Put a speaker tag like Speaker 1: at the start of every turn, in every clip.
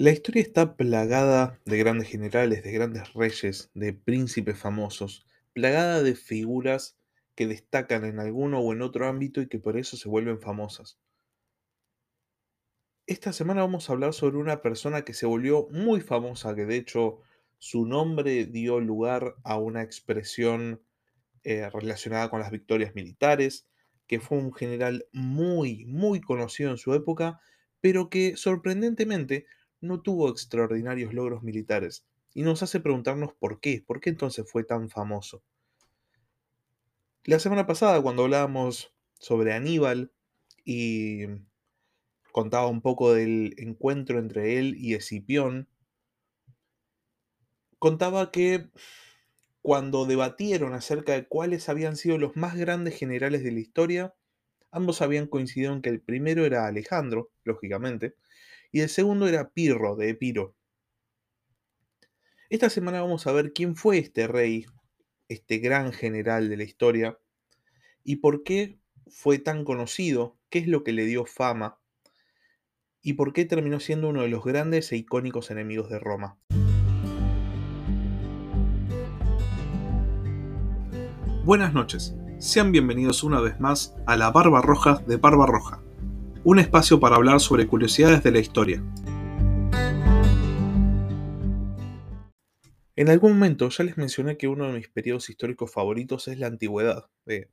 Speaker 1: La historia está plagada de grandes generales, de grandes reyes, de príncipes famosos, plagada de figuras que destacan en alguno o en otro ámbito y que por eso se vuelven famosas. Esta semana vamos a hablar sobre una persona que se volvió muy famosa, que de hecho su nombre dio lugar a una expresión eh, relacionada con las victorias militares, que fue un general muy, muy conocido en su época, pero que sorprendentemente no tuvo extraordinarios logros militares. Y nos hace preguntarnos por qué, por qué entonces fue tan famoso. La semana pasada, cuando hablábamos sobre Aníbal y contaba un poco del encuentro entre él y Escipión, contaba que cuando debatieron acerca de cuáles habían sido los más grandes generales de la historia, ambos habían coincidido en que el primero era Alejandro, lógicamente, y el segundo era Pirro, de Epiro. Esta semana vamos a ver quién fue este rey, este gran general de la historia, y por qué fue tan conocido, qué es lo que le dio fama, y por qué terminó siendo uno de los grandes e icónicos enemigos de Roma. Buenas noches, sean bienvenidos una vez más a la Barba Roja de Barba Roja, un espacio para hablar sobre curiosidades de la historia. En algún momento ya les mencioné que uno de mis periodos históricos favoritos es la antigüedad. de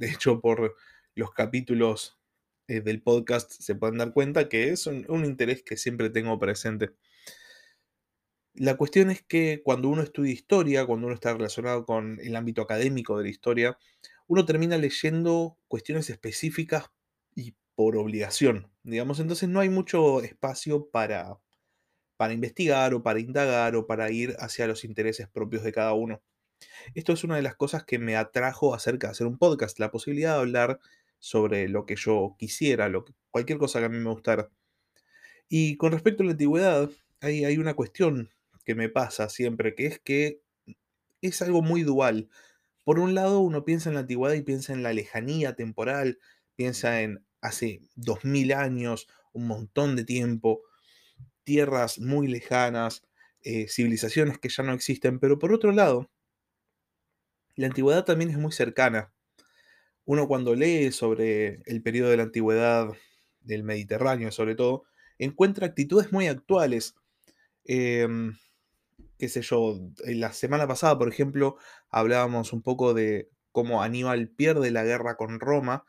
Speaker 1: hecho, por los capítulos eh, del podcast se pueden dar cuenta que es un interés que siempre tengo presente. La cuestión es que cuando uno estudia historia, cuando uno está relacionado con el ámbito académico de la historia, uno termina leyendo cuestiones específicas por obligación, digamos, entonces no hay mucho espacio para, para investigar o para indagar o para ir hacia los intereses propios de cada uno. Esto es una de las cosas que me atrajo acerca de hacer un podcast, la posibilidad de hablar sobre lo que yo quisiera, cualquier cosa que a mí me gustara. Y con respecto a la antigüedad, hay, hay una cuestión que me pasa siempre, que es que es algo muy dual. Por un lado, uno piensa en la antigüedad y piensa en la lejanía temporal, piensa en hace dos mil años, un montón de tiempo, tierras muy lejanas, eh, civilizaciones que ya no existen, pero por otro lado, la antigüedad también es muy cercana. Uno cuando lee sobre el periodo de la antigüedad del Mediterráneo, sobre todo, encuentra actitudes muy actuales. Em, qué sé yo, la semana pasada, por ejemplo, hablábamos un poco de cómo Aníbal pierde la guerra con Roma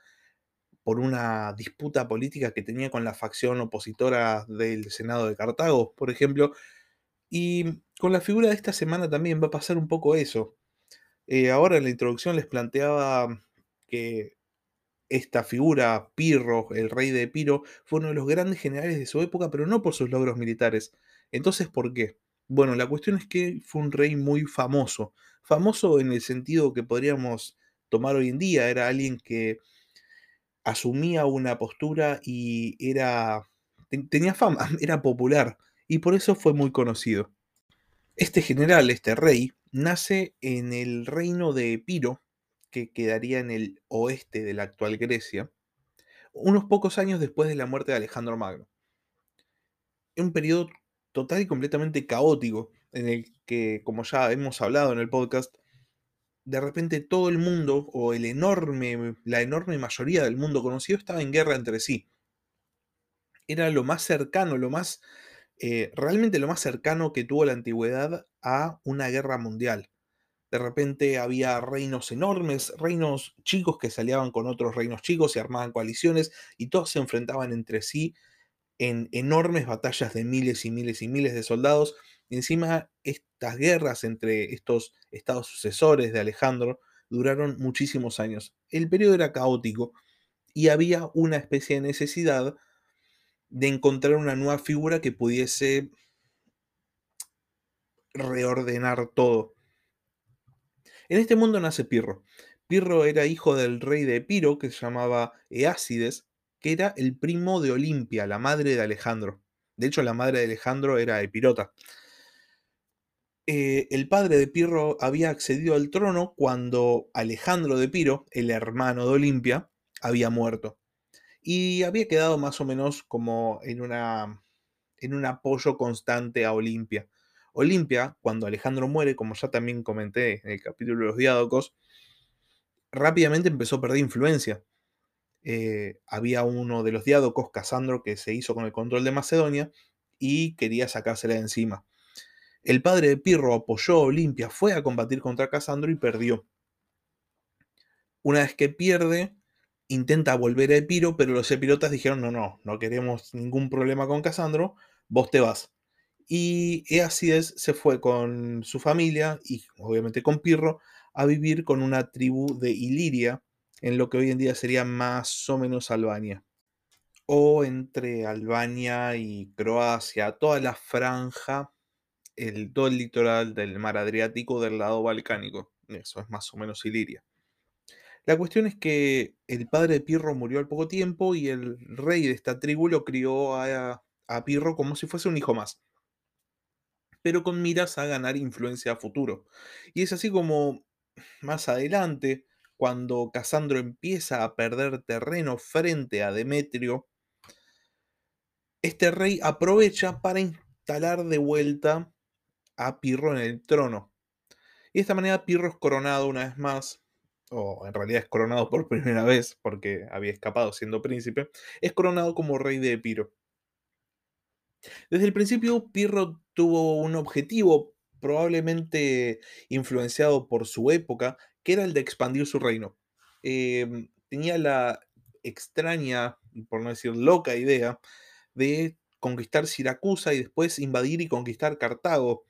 Speaker 1: por una disputa política que tenía con la facción opositora del Senado de Cartago, por ejemplo. Y con la figura de esta semana también va a pasar un poco eso. Eh, ahora en la introducción les planteaba que esta figura, Pirro, el rey de Epiro, fue uno de los grandes generales de su época, pero no por sus logros militares. Entonces, ¿por qué? Bueno, la cuestión es que fue un rey muy famoso. Famoso en el sentido que podríamos tomar hoy en día. Era alguien que asumía una postura y era tenía fama, era popular y por eso fue muy conocido. Este general, este rey, nace en el reino de Epiro, que quedaría en el oeste de la actual Grecia, unos pocos años después de la muerte de Alejandro Magno. Un periodo total y completamente caótico, en el que, como ya hemos hablado en el podcast, de repente todo el mundo, o el enorme, la enorme mayoría del mundo conocido, estaba en guerra entre sí. Era lo más cercano, lo más, eh, realmente lo más cercano que tuvo la antigüedad a una guerra mundial. De repente había reinos enormes, reinos chicos que se aliaban con otros reinos chicos y armaban coaliciones y todos se enfrentaban entre sí en enormes batallas de miles y miles y miles de soldados. Encima estas guerras entre estos estados sucesores de Alejandro duraron muchísimos años. El periodo era caótico y había una especie de necesidad de encontrar una nueva figura que pudiese reordenar todo. En este mundo nace Pirro. Pirro era hijo del rey de Epiro, que se llamaba Eácides, que era el primo de Olimpia, la madre de Alejandro. De hecho, la madre de Alejandro era Epirota. Eh, el padre de Pirro había accedido al trono cuando Alejandro de Piro, el hermano de Olimpia, había muerto. Y había quedado más o menos como en una, en un apoyo constante a Olimpia. Olimpia, cuando Alejandro muere, como ya también comenté en el capítulo de los diádocos, rápidamente empezó a perder influencia. Eh, había uno de los diádocos, Casandro, que se hizo con el control de Macedonia y quería sacársela de encima. El padre de Pirro apoyó a Olimpia, fue a combatir contra Casandro y perdió. Una vez que pierde, intenta volver a Epiro, pero los epirotas dijeron, no, no, no queremos ningún problema con Casandro, vos te vas. Y Eacides se fue con su familia y obviamente con Pirro a vivir con una tribu de Iliria, en lo que hoy en día sería más o menos Albania. O entre Albania y Croacia, toda la franja, el, todo el litoral del mar Adriático del lado balcánico. Eso es más o menos Iliria. La cuestión es que el padre de Pirro murió al poco tiempo y el rey de esta tribu lo crió a, a Pirro como si fuese un hijo más, pero con miras a ganar influencia a futuro. Y es así como más adelante, cuando Casandro empieza a perder terreno frente a Demetrio, este rey aprovecha para instalar de vuelta a Pirro en el trono. Y de esta manera Pirro es coronado una vez más o en realidad es coronado por primera vez, porque había escapado siendo príncipe, es coronado como rey de Epiro. Desde el principio, Pirro tuvo un objetivo probablemente influenciado por su época, que era el de expandir su reino. Em, tenía la extraña, por no decir loca idea, de conquistar Siracusa y después invadir y conquistar Cartago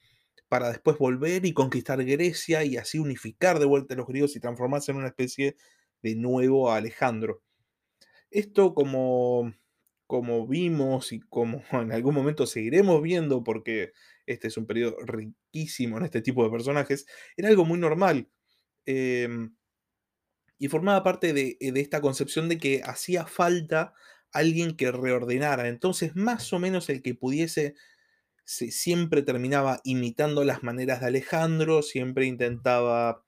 Speaker 1: para después volver y conquistar Grecia y así unificar de vuelta a los griegos y transformarse en una especie de nuevo Alejandro. Esto como, como vimos y como en algún momento seguiremos viendo, porque este es un periodo riquísimo en este tipo de personajes, era algo muy normal. Em, y formaba parte de, de esta concepción de que hacía falta alguien que reordenara. Entonces, más o menos el que pudiese siempre terminaba imitando las maneras de Alejandro, siempre intentaba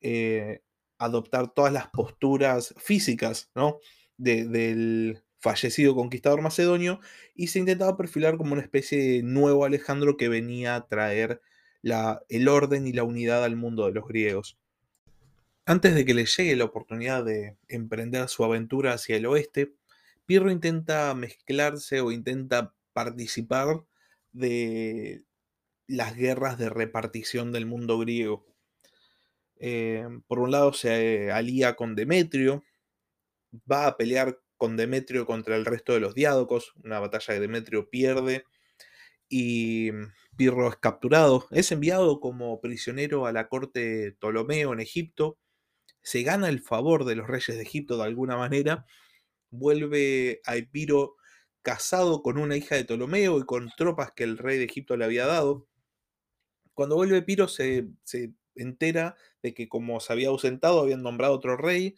Speaker 1: eh, adoptar todas las posturas físicas ¿no? del fallecido conquistador macedonio y se intentaba perfilar como una especie de nuevo Alejandro que venía a traer la, el orden y la unidad al mundo de los griegos. Antes de que le llegue la oportunidad de emprender su aventura hacia el oeste, Pirro intenta mezclarse o intenta participar de las guerras de repartición del mundo griego. Eh, por un lado se alía con Demetrio, va a pelear con Demetrio contra el resto de los diádocos, una batalla que Demetrio pierde y Pirro es capturado, es enviado como prisionero a la corte de Ptolomeo en Egipto, se gana el favor de los reyes de Egipto de alguna manera, vuelve a Epiro casado con una hija de Ptolomeo y con tropas que el rey de Egipto le había dado. Cuando vuelve Piro se, entera de que como se había ausentado habían nombrado otro rey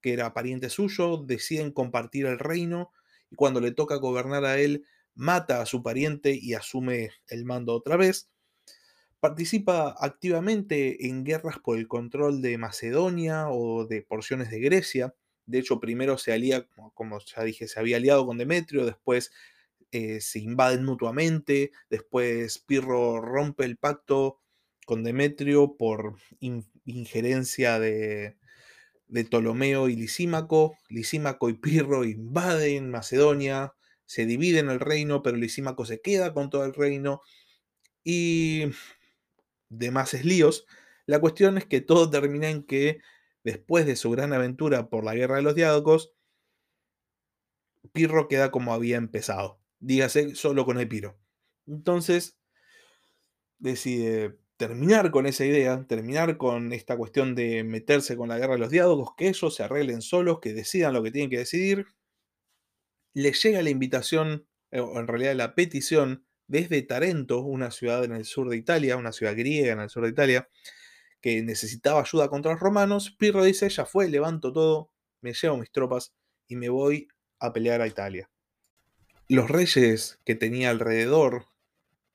Speaker 1: que era pariente suyo, deciden compartir el reino y cuando le toca gobernar a él mata a su pariente y asume el mando otra vez. Participa activamente en guerras por el control de Macedonia o de porciones de Grecia de hecho, primero se alía, como ya dije, se había aliado con Demetrio, después eh, se invaden mutuamente, después Pirro rompe el pacto con Demetrio por injerencia de, Ptolomeo y Lisímaco. Lisímaco y Pirro invaden Macedonia, se dividen el reino, pero Lisímaco se queda con todo el reino y demás líos. La cuestión es que todo termina en que después de su gran aventura por la guerra de los diádocos, Pirro queda como había empezado. Dígase, solo con Epiro. Entonces, decide terminar con esa idea, terminar con esta cuestión de meterse con la guerra de los diádocos, que ellos se arreglen solos, que decidan lo que tienen que decidir. Le llega la invitación, eh, o en realidad la petición, desde Tarento, una ciudad en el sur de Italia, una ciudad griega en el sur de Italia, que necesitaba ayuda contra los romanos, Pirro dice, ya fue, levanto todo, me llevo mis tropas y me voy a pelear a Italia. Los reyes que tenía alrededor,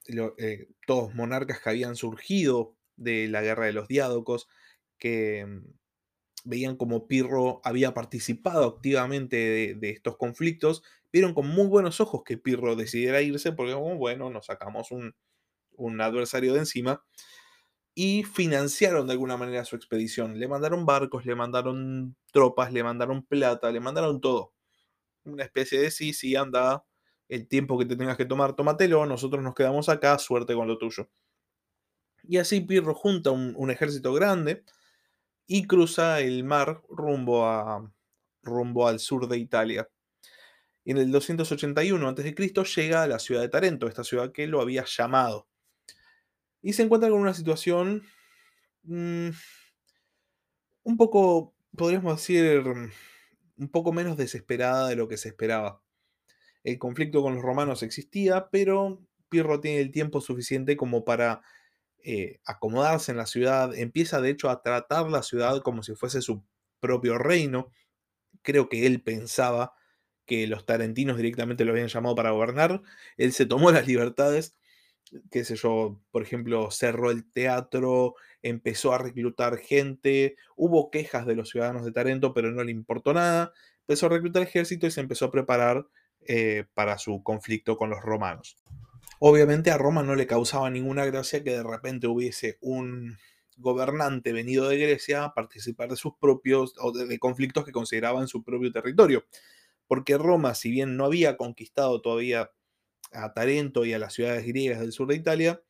Speaker 1: eh, todos monarcas que habían surgido de la guerra de los diádocos, que mm, veían como Pirro había participado activamente de, estos conflictos, vieron con muy buenos ojos que Pirro decidiera irse porque, oh, bueno, nos sacamos un, un adversario de encima y financiaron de alguna manera su expedición. Le mandaron barcos, le mandaron tropas, le mandaron plata, le mandaron todo. Una especie de sí, sí, anda, el tiempo que te tengas que tomar, tómatelo, nosotros nos quedamos acá, suerte con lo tuyo. Y así Pirro junta un, ejército grande y cruza el mar rumbo, a, rumbo al sur de Italia. Y en el 281 a.C. llega a la ciudad de Tarento, esta ciudad que lo había llamado. Y se encuentra con una situación mm, un poco, podríamos decir, un poco menos desesperada de lo que se esperaba. El conflicto con los romanos existía, pero Pirro tiene el tiempo suficiente como para eh, acomodarse en la ciudad. Empieza de hecho a tratar la ciudad como si fuese su propio reino. Creo que él pensaba que los tarentinos directamente lo habían llamado para gobernar. Él se tomó las libertades qué sé yo, por ejemplo, cerró el teatro, empezó a reclutar gente, hubo quejas de los ciudadanos de Tarento, pero no le importó nada, empezó a reclutar ejército y se empezó a preparar eh, para su conflicto con los romanos. Obviamente a Roma no le causaba ninguna gracia que de repente hubiese un gobernante venido de Grecia a participar de sus propios, o de, de conflictos que consideraba en su propio territorio. Porque Roma, si bien no había conquistado todavía a Tarento y a las ciudades griegas del sur de Italia,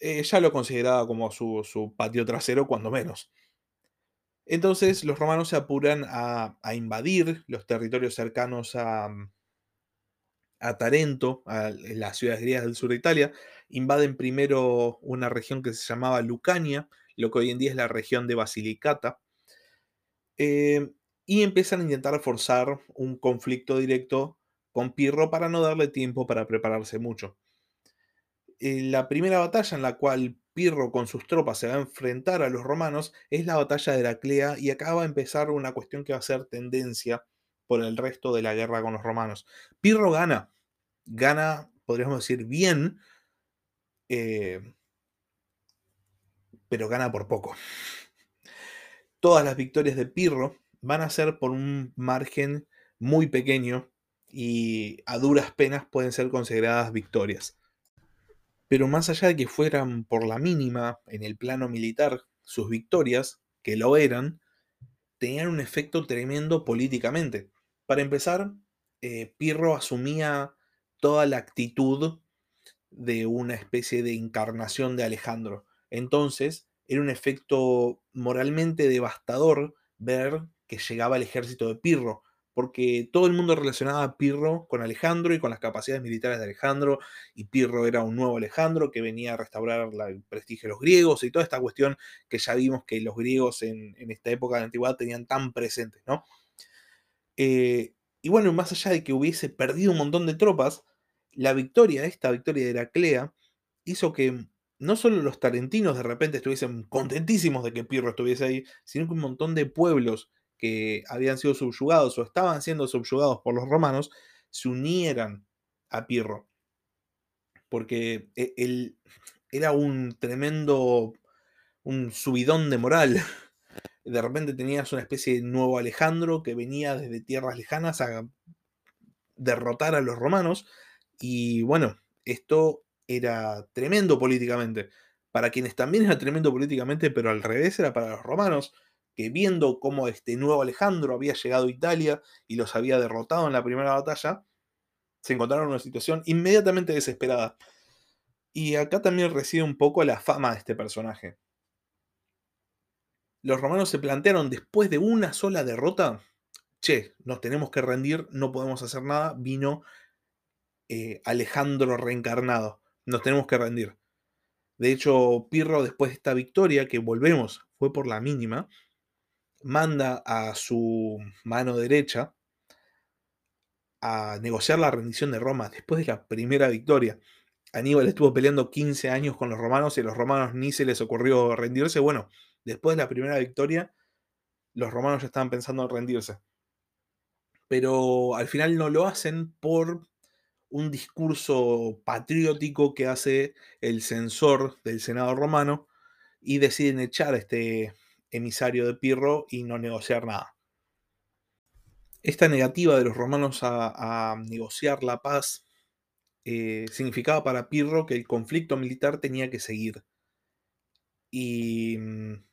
Speaker 1: eh, ya lo consideraba como su, patio trasero, cuando menos. Entonces los romanos se apuran a, invadir los territorios cercanos a, a Tarento, a las ciudades griegas del sur de Italia. Invaden primero una región que se llamaba Lucania, lo que hoy en día es la región de Basilicata. Eh, y empiezan a intentar forzar un conflicto directo con Pirro para no darle tiempo para prepararse mucho. Eh, la primera batalla en la cual Pirro con sus tropas se va a enfrentar a los romanos es la batalla de Heraclea y acá va a empezar una cuestión que va a ser tendencia por el resto de la guerra con los romanos. Pirro gana, gana, podríamos decir, bien, eh, pero gana por poco. Todas las victorias de Pirro van a ser por un margen muy pequeño y a duras penas pueden ser consideradas victorias. Pero más allá de que fueran por la mínima en el plano militar, sus victorias, que lo eran, tenían un efecto tremendo políticamente. Para empezar, eh, Pirro asumía toda la actitud de una especie de encarnación de Alejandro. Entonces, era un efecto moralmente devastador ver que llegaba el ejército de Pirro, porque todo el mundo relacionaba a Pirro con Alejandro y con las capacidades militares de Alejandro, y Pirro era un nuevo Alejandro que venía a restaurar el prestigio de los griegos y toda esta cuestión que ya vimos que los griegos en, esta época de la antigüedad tenían tan presentes, ¿no? Eh, y bueno, más allá de que hubiese perdido un montón de tropas, la victoria, esta victoria de Heraclea, hizo que no solo los tarentinos de repente estuviesen contentísimos de que Pirro estuviese ahí, sino que un montón de pueblos que habían sido subyugados o estaban siendo subyugados por los romanos se unieran a Pirro. Porque e, él era un tremendo, un subidón de moral. De repente tenías una especie de nuevo Alejandro que venía desde tierras lejanas a derrotar a los romanos. Y bueno, esto era tremendo políticamente. Para quienes también era tremendo políticamente, pero al revés era para los romanos que viendo cómo este nuevo Alejandro había llegado a Italia y los había derrotado en la primera batalla, se encontraron en una situación inmediatamente desesperada. Y acá también reside un poco la fama de este personaje. Los romanos se plantearon después de una sola derrota, che, nos tenemos que rendir, no podemos hacer nada, vino eh, Alejandro reencarnado, nos tenemos que rendir. De hecho, Pirro, después de esta victoria, que volvemos, fue por la mínima, manda a su mano derecha a negociar la rendición de Roma después de la primera victoria. Aníbal estuvo peleando 15 años con los romanos y a los romanos ni se les ocurrió rendirse. Bueno, después de la primera victoria, los romanos ya estaban pensando en rendirse. Pero al final no lo hacen por un discurso patriótico que hace el censor del Senado romano y deciden echar este emisario de Pirro y no negociar nada. Esta negativa de los romanos a, negociar la paz eh, significaba para Pirro que el conflicto militar tenía que seguir. Y mm,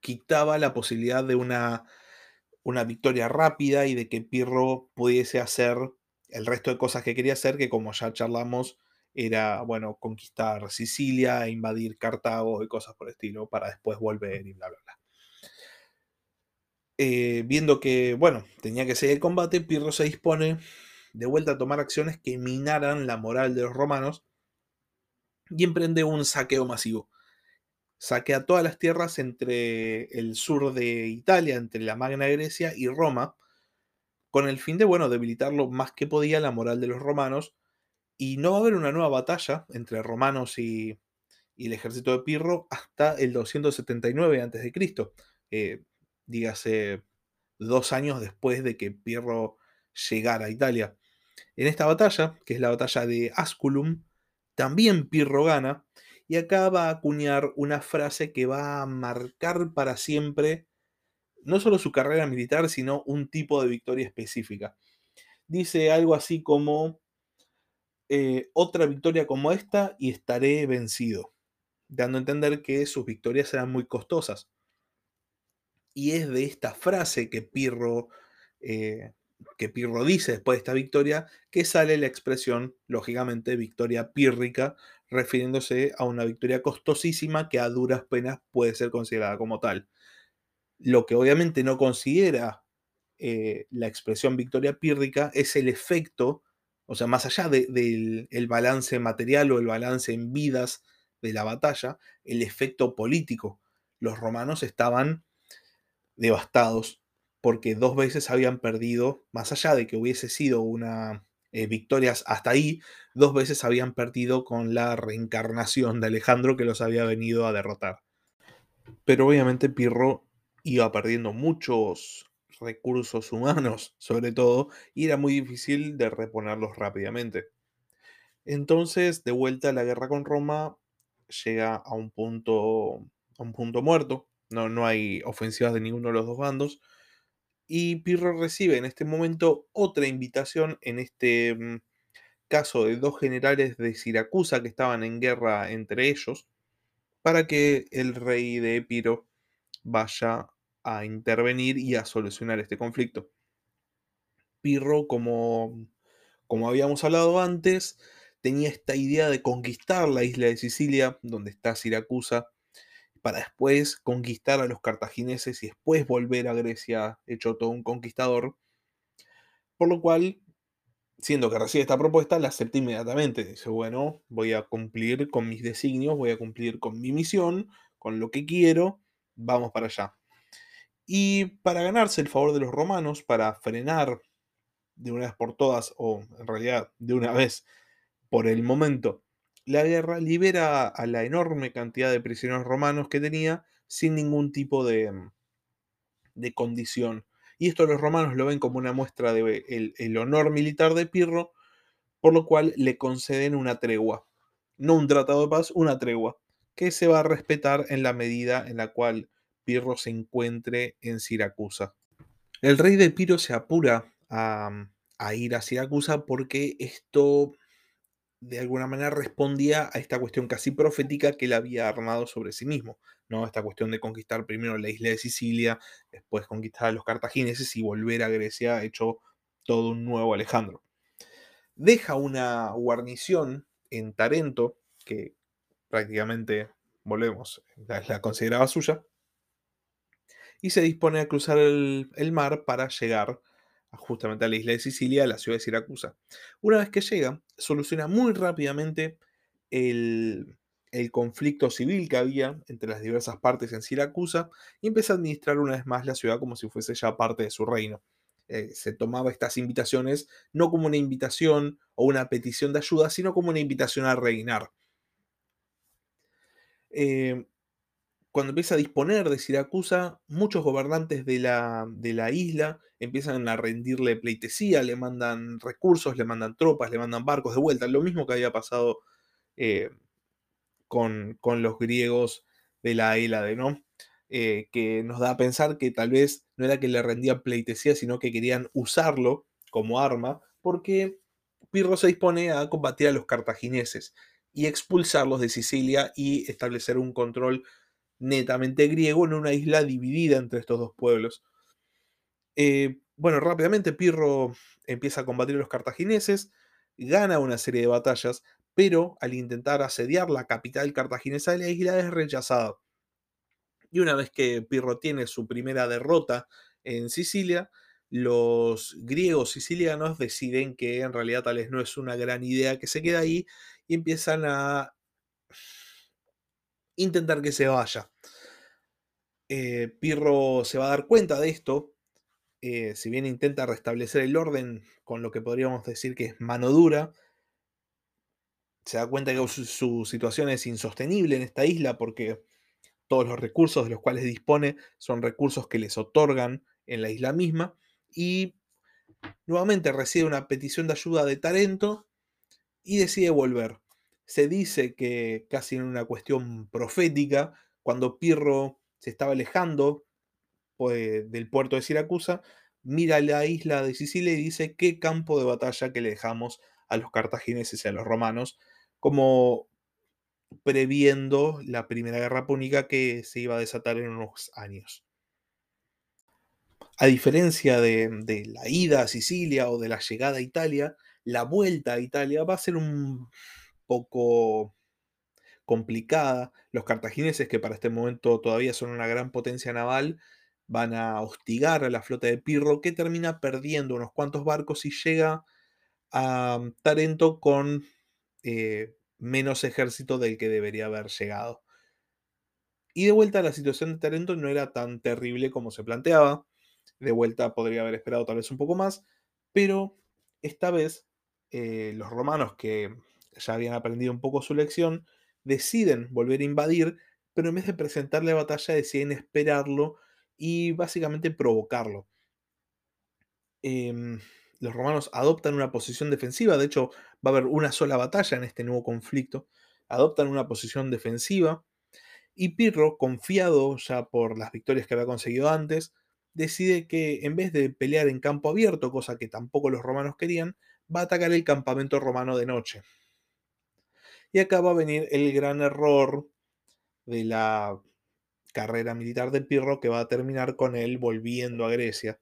Speaker 1: quitaba la posibilidad de una, una victoria rápida y de que Pirro pudiese hacer el resto de cosas que quería hacer, que como ya charlamos, era, bueno, conquistar Sicilia, invadir Cartago y cosas por el estilo, para después volver y bla, bla, bla. Eh, viendo que, bueno, tenía que seguir el combate, Pirro se dispone de vuelta a tomar acciones que minaran la moral de los romanos y emprende un saqueo masivo. Saquea todas las tierras entre el sur de Italia, entre la Magna Grecia y Roma, con el fin de, bueno, debilitar lo más que podía la moral de los romanos, y no va a haber una nueva batalla entre romanos y, el ejército de Pirro hasta el 279 a.C., eh, dígase dos años después de que Pirro llegara a Italia. En esta batalla, que es la batalla de Asculum, también Pirro gana, y acá va a acuñar una frase que va a marcar para siempre no solo su carrera militar, sino un tipo de victoria específica. Dice algo así como, eh, otra victoria como esta y estaré vencido, dando a entender que sus victorias serán muy costosas. Y es de esta frase que Pirro, eh, que Pirro dice después de esta victoria que sale la expresión, lógicamente, victoria pírrica, refiriéndose a una victoria costosísima que a duras penas puede ser considerada como tal. Lo que obviamente no considera eh, la expresión victoria pírrica es el efecto, o sea, más allá del balance material o el balance en vidas de la batalla, el efecto político. Los romanos estaban devastados porque dos veces habían perdido, más allá de que hubiese sido una eh, victoria hasta ahí, dos veces habían perdido con la reencarnación de Alejandro que los había venido a derrotar. Pero obviamente Pirro iba perdiendo muchos recursos humanos, sobre todo, y era muy difícil de reponerlos rápidamente. Entonces, de vuelta la guerra con Roma, llega a un punto, a un punto muerto. No, no hay ofensivas de ninguno de los dos bandos. Y Pirro recibe en este momento otra invitación, en este mm, caso de dos generales de Siracusa que estaban en guerra entre ellos, para que el rey de Epiro vaya a intervenir y a solucionar este conflicto. Pirro, como, como habíamos hablado antes, tenía esta idea de conquistar la isla de Sicilia, donde está Siracusa, para después conquistar a los cartagineses y después volver a Grecia hecho todo un conquistador. Por lo cual, siendo que recibe esta propuesta, la acepta inmediatamente. Dice, bueno, voy a cumplir con mis designios, voy a cumplir con mi misión, con lo que quiero, vamos para allá. Y para ganarse el favor de los romanos, para frenar de una vez por todas, o en realidad de una vez por el momento, la guerra libera a la enorme cantidad de prisioneros romanos que tenía sin ningún tipo de, mm, de condición. Y esto los romanos lo ven como una muestra del de el honor militar de Pirro, por lo cual le conceden una tregua. No un tratado de paz, una tregua, que se va a respetar en la medida en la cual Pirro se encuentre en Siracusa. El rey de Piro se apura a, ir a Siracusa porque esto de alguna manera respondía a esta cuestión casi profética que él había armado sobre sí mismo, ¿no? Esta cuestión de conquistar primero la isla de Sicilia, después conquistar a los cartagineses y volver a Grecia hecho todo un nuevo Alejandro. Deja una guarnición en Tarento, que prácticamente, volvemos, la, consideraba suya, y se dispone a cruzar el, el mar para llegar justamente a la isla de Sicilia, a la ciudad de Siracusa. Una vez que llega, soluciona muy rápidamente el, conflicto civil que había entre las diversas partes en Siracusa y empieza a administrar una vez más la ciudad como si fuese ya parte de su reino. Eh, se tomaba estas invitaciones no como una invitación o una petición de ayuda, sino como una invitación a reinar. Eh, cuando empieza a disponer de Siracusa, muchos gobernantes de la, de la, isla empiezan a rendirle pleitesía, le mandan recursos, le mandan tropas, le mandan barcos de vuelta, lo mismo que había pasado eh, con, los griegos de la Hélade, ¿no? eh, que nos da a pensar que tal vez no era que le rendían pleitesía, sino que querían usarlo como arma, porque Pirro se dispone a combatir a los cartagineses y expulsarlos de Sicilia y establecer un control netamente griego en una isla dividida entre estos dos pueblos. Eh, bueno, rápidamente Pirro empieza a combatir a los cartagineses, gana una serie de batallas, pero al intentar asediar la capital cartaginesa de la isla es rechazado. Y una vez que Pirro tiene su primera derrota en Sicilia, los griegos sicilianos deciden que en realidad tal vez no es una gran idea que se quede ahí y empiezan a intentar que se vaya. Eh, Pirro se va a dar cuenta de esto, eh, si bien intenta restablecer el orden con lo que podríamos decir que es mano dura, se da cuenta que su, situación es insostenible en esta isla porque todos los recursos de los cuales dispone son recursos que les otorgan en la isla misma y nuevamente recibe una petición de ayuda de Tarento y decide volver. Se dice que casi en una cuestión profética, cuando Pirro se estaba alejando pues, del puerto de Siracusa, mira la isla de Sicilia y dice qué campo de batalla que le dejamos a los cartagineses y a los romanos, como previendo la Primera Guerra Púnica que se iba a desatar en unos años. A diferencia de, de, la ida a Sicilia o de la llegada a Italia, la vuelta a Italia va a ser un poco complicada. Los cartagineses, que para este momento todavía son una gran potencia naval, van a hostigar a la flota de Pirro, que termina perdiendo unos cuantos barcos y llega a Tarento con eh, menos ejército del que debería haber llegado. Y de vuelta la situación de Tarento no era tan terrible como se planteaba. De vuelta podría haber esperado tal vez un poco más, pero esta vez eh, los romanos que ya habían aprendido un poco su lección, deciden volver a invadir, pero en vez de presentarle batalla deciden esperarlo y básicamente provocarlo. Em, los romanos adoptan una posición defensiva, de hecho va a haber una sola batalla en este nuevo conflicto, adoptan una posición defensiva y Pirro, confiado ya por las victorias que había conseguido antes, decide que en vez de pelear en campo abierto, cosa que tampoco los romanos querían, va a atacar el campamento romano de noche. Y acá va a venir el gran error de la carrera militar de Pirro que va a terminar con él volviendo a Grecia.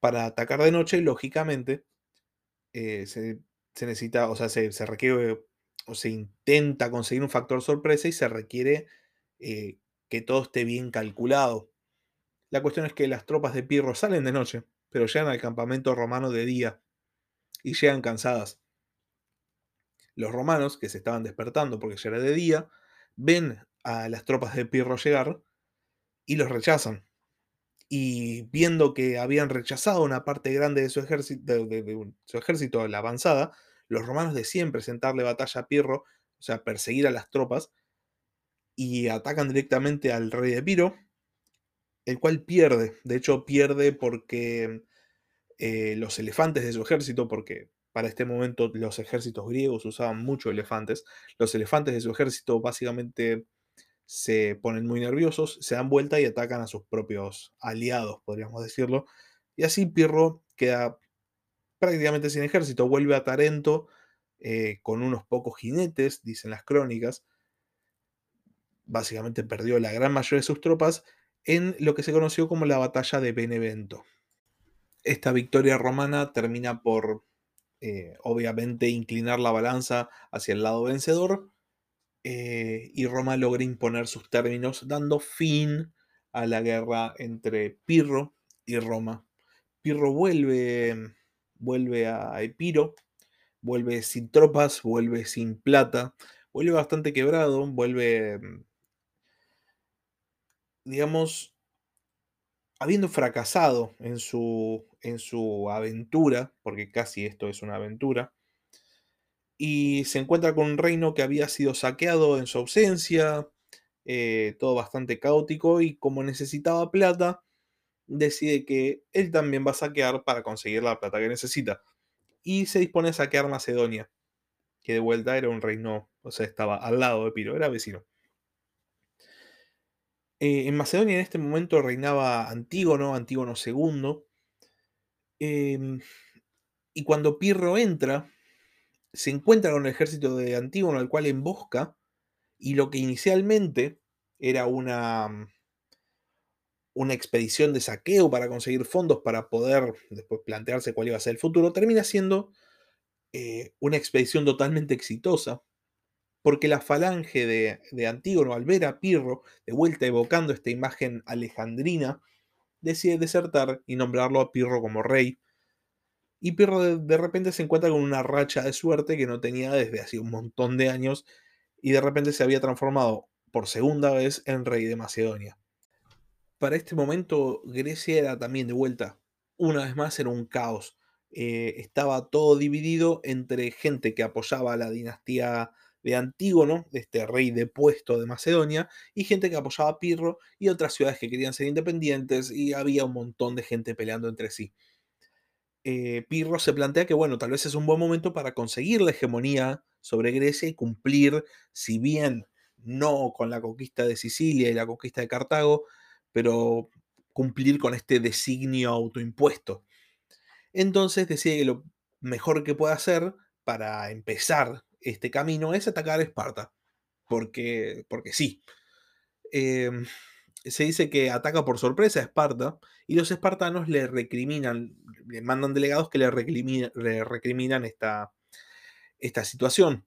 Speaker 1: Para atacar de noche, lógicamente, eh, se, necesita, o sea, se, requiere o se intenta conseguir un factor sorpresa y se requiere eh, que todo esté bien calculado. La cuestión es que las tropas de Pirro salen de noche, pero llegan al campamento romano de día y llegan cansadas. Los romanos, que se estaban despertando porque ya era de día, ven a las tropas de Pirro llegar y los rechazan. Y viendo que habían rechazado una parte grande de su ejército, de, su ejército la avanzada, los romanos deciden presentarle batalla a Pirro, o sea, perseguir a las tropas, y atacan directamente al rey de Piro, el cual pierde. De hecho, pierde porque eh, los elefantes de su ejército, porque para este momento los ejércitos griegos usaban mucho elefantes, los elefantes de su ejército básicamente se ponen muy nerviosos, se dan vuelta y atacan a sus propios aliados, podríamos decirlo. Y así Pirro queda prácticamente sin ejército, vuelve a Tarento eh, con unos pocos jinetes, dicen las crónicas. Básicamente perdió la gran mayoría de sus tropas en lo que se conoció como la batalla de Benevento. Esta victoria romana termina por, eh, obviamente, inclinar la balanza hacia el lado vencedor, eh, y Roma logra imponer sus términos, dando fin a la guerra entre Pirro y Roma. Pirro vuelve, vuelve a Epiro, vuelve sin tropas, vuelve sin plata, vuelve bastante quebrado, vuelve, digamos, habiendo fracasado en su, en su aventura, porque casi esto es una aventura, y se encuentra con un reino que había sido saqueado en su ausencia, eh, todo bastante caótico y como necesitaba plata, decide que él también va a saquear para conseguir la plata que necesita. Y se dispone a saquear Macedonia, que de vuelta era un reino, o sea, estaba al lado de Piro, era vecino. Eh, en Macedonia en este momento reinaba Antígono, Antígono II. Em, y cuando Pirro entra, se encuentra con el ejército de Antígono, al cual embosca, y lo que inicialmente era una, mm, una expedición de saqueo para conseguir fondos para poder después plantearse cuál iba a ser el futuro, termina siendo eh, una expedición totalmente exitosa, porque la falange de, Antígono, al ver a Pirro de vuelta evocando esta imagen alejandrina, decide desertar y nombrarlo a Pirro como rey. Y Pirro de, de repente se encuentra con una racha de suerte que no tenía desde hace un montón de años y de repente se había transformado por segunda vez en rey de Macedonia. Para este momento Grecia era también de vuelta, una vez más era un caos. Eh, estaba todo dividido entre gente que apoyaba a la dinastía de Antígono, de este rey depuesto de Macedonia, y gente que apoyaba a Pirro y otras ciudades que querían ser independientes, y había un montón de gente peleando entre sí. Eh, Pirro se plantea que, bueno, tal vez es un buen momento para conseguir la hegemonía sobre Grecia y cumplir, si bien no con la conquista de Sicilia y la conquista de Cartago, pero cumplir con este designio autoimpuesto. Entonces decide que lo mejor que puede hacer para empezar este camino es atacar a Esparta, porque, porque sí. Em, se dice que ataca por sorpresa a Esparta y los espartanos le recriminan, le mandan delegados que le, recriminan esta, esta situación.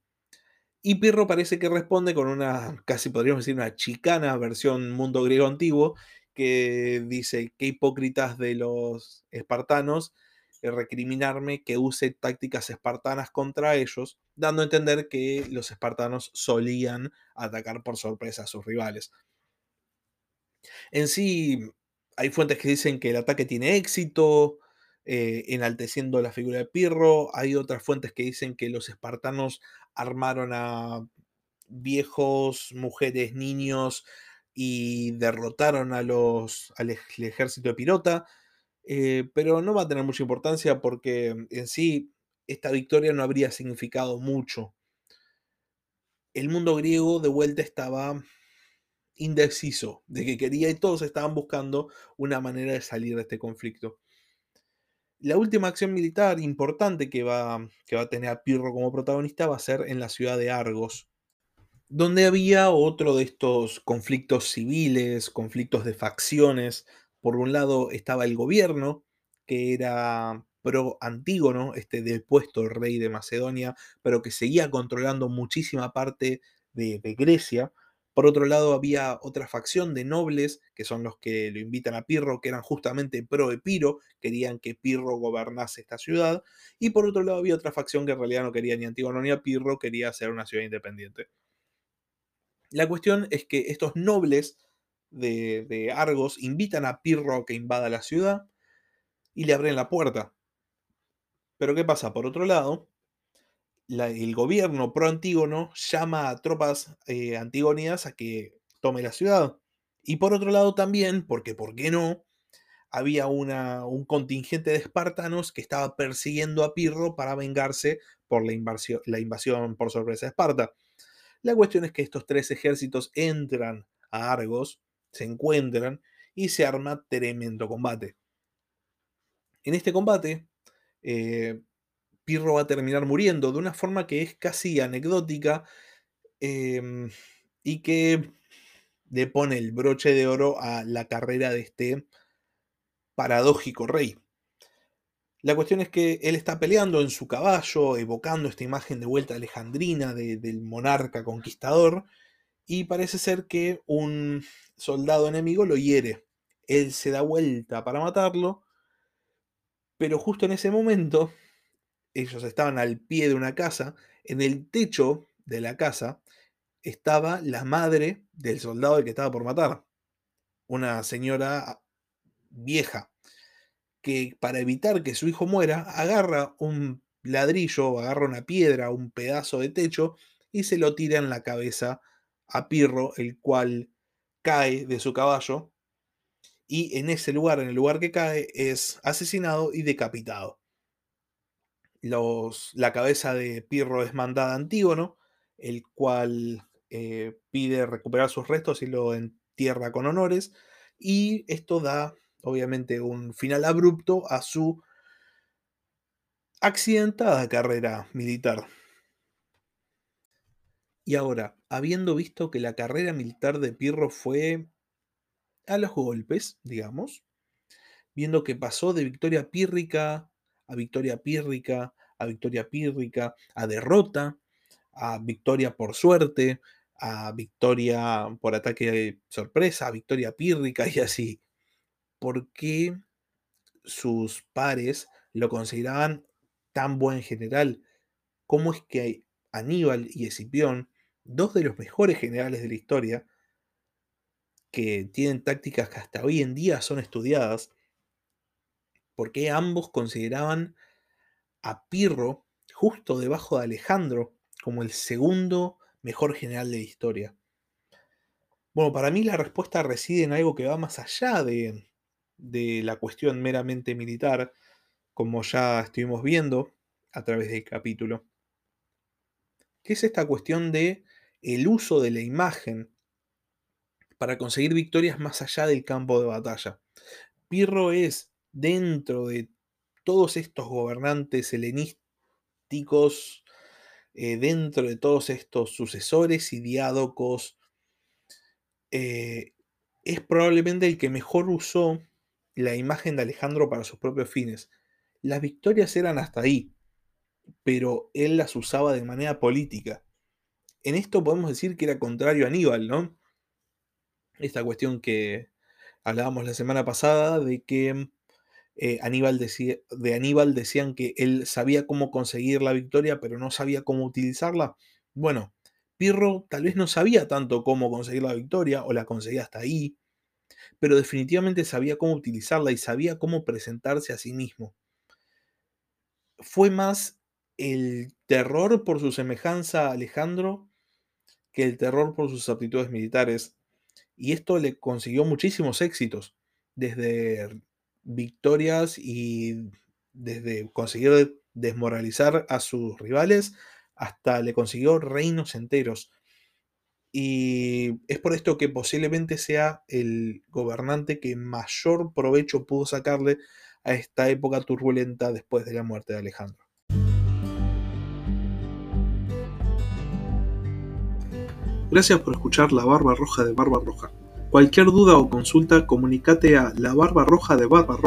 Speaker 1: Y Pirro parece que responde con una, casi podríamos decir, una chicana versión mundo griego antiguo, que dice, qué hipócritas de los espartanos recriminarme que use tácticas espartanas contra ellos, dando a entender que los espartanos solían atacar por sorpresa a sus rivales. En sí, hay fuentes que dicen que el ataque tiene éxito, eh, enalteciendo la figura de Pirro. Hay otras fuentes que dicen que los espartanos armaron a viejos, mujeres, niños y derrotaron a los, al ejército de Pirota. Eh, pero no va a tener mucha importancia porque en sí esta victoria no habría significado mucho. El mundo griego de vuelta estaba indeciso de que quería y todos estaban buscando una manera de salir de este conflicto. La última acción militar importante que va, que va a tener a Pirro como protagonista va a ser en la ciudad de Argos, donde había otro de estos conflictos civiles, conflictos de facciones. Por un lado estaba el gobierno, que era pro Antígono, este depuesto rey de Macedonia, pero que seguía controlando muchísima parte de, de Grecia. Por otro lado, había otra facción de nobles, que son los que lo invitan a Pirro, que eran justamente pro Epiro, querían que Pirro gobernase esta ciudad. Y por otro lado, había otra facción que en realidad no quería ni Antígono ni a Pirro, quería ser una ciudad independiente. La cuestión es que estos nobles de, Argos invitan a Pirro a que invada la ciudad y le abren la puerta. Pero ¿qué pasa? Por otro lado, el gobierno pro-antígono llama a tropas eh, a que tome la ciudad. Y por otro lado también, porque ¿por qué no? Había una, un contingente de espartanos que estaba persiguiendo a Pirro para vengarse por la invasión, la invasión por sorpresa de Esparta. La cuestión es que estos tres ejércitos entran a Argos, se encuentran y se arma tremendo combate. En este combate, eh, Pirro va a terminar muriendo de una forma que es casi anecdótica em, y que le pone el broche de oro a la carrera de este paradójico rey. La cuestión es que él está peleando en su caballo, evocando esta imagen de vuelta alejandrina del monarca conquistador, y parece ser que un soldado enemigo lo hiere. Él se da vuelta para matarlo, pero justo en ese momento ellos estaban al pie de una casa, en el techo de la casa estaba la madre del soldado que estaba por matar, una señora vieja, que para evitar que su hijo muera, agarra un ladrillo, agarra una piedra, un pedazo de techo y se lo tira en la cabeza a Pirro, el cual cae de su caballo y en ese lugar, en el lugar que cae, es asesinado y decapitado la cabeza de Pirro es mandada a Antígono, el cual eh, pide recuperar sus restos y lo tierra con honores, y esto da obviamente un final abrupto a su accidentada carrera militar. Y ahora, habiendo visto que la carrera militar de Pirro fue a los golpes, digamos, viendo que pasó de victoria pírrica a victoria pírrica, a victoria pírrica, a derrota, a victoria por suerte, a victoria por ataque sorpresa, a victoria pírrica y así. ¿Por qué sus pares lo consideraban tan buen general? ¿Cómo es que Aníbal y Escipión, dos de los mejores generales de la historia, que tienen tácticas que hasta hoy en día son estudiadas, porque ambos consideraban a Pirro justo debajo de Alejandro como el segundo mejor general de la historia. Bueno, para mí la respuesta reside en algo que va más allá de, de la cuestión meramente militar, como ya estuvimos viendo a través del capítulo, que es esta cuestión de el uso de la imagen para conseguir victorias más allá del campo de batalla. Pirro es dentro de todos estos gobernantes helenísticos, eh, dentro de todos estos sucesores y diádocos, eh, es probablemente el que mejor usó la imagen de Alejandro para sus propios fines. Las victorias eran hasta ahí, pero él las usaba de manera política. En esto podemos decir que era contrario a Aníbal, ¿no? Esta cuestión que hablábamos la semana pasada de que eh, Aníbal decía, de Aníbal decían que él sabía cómo conseguir la victoria, pero no sabía cómo utilizarla. Bueno, Pirro tal vez no sabía tanto cómo conseguir la victoria, o la conseguía hasta ahí, pero definitivamente sabía cómo utilizarla y sabía cómo presentarse a sí mismo. Fue más el terror por su semejanza a Alejandro que el terror por sus aptitudes militares, y esto le consiguió muchísimos éxitos, desde victorias y desde conseguir desmoralizar a sus rivales hasta le consiguió reinos enteros. Y es por esto que posiblemente sea el gobernante que mayor provecho pudo sacarle a esta época turbulenta después de la muerte de Alejandro. Gracias por escuchar La Barba Roja de Barba Roja. Cualquier duda o consulta, comunícate a la barba roja de barba.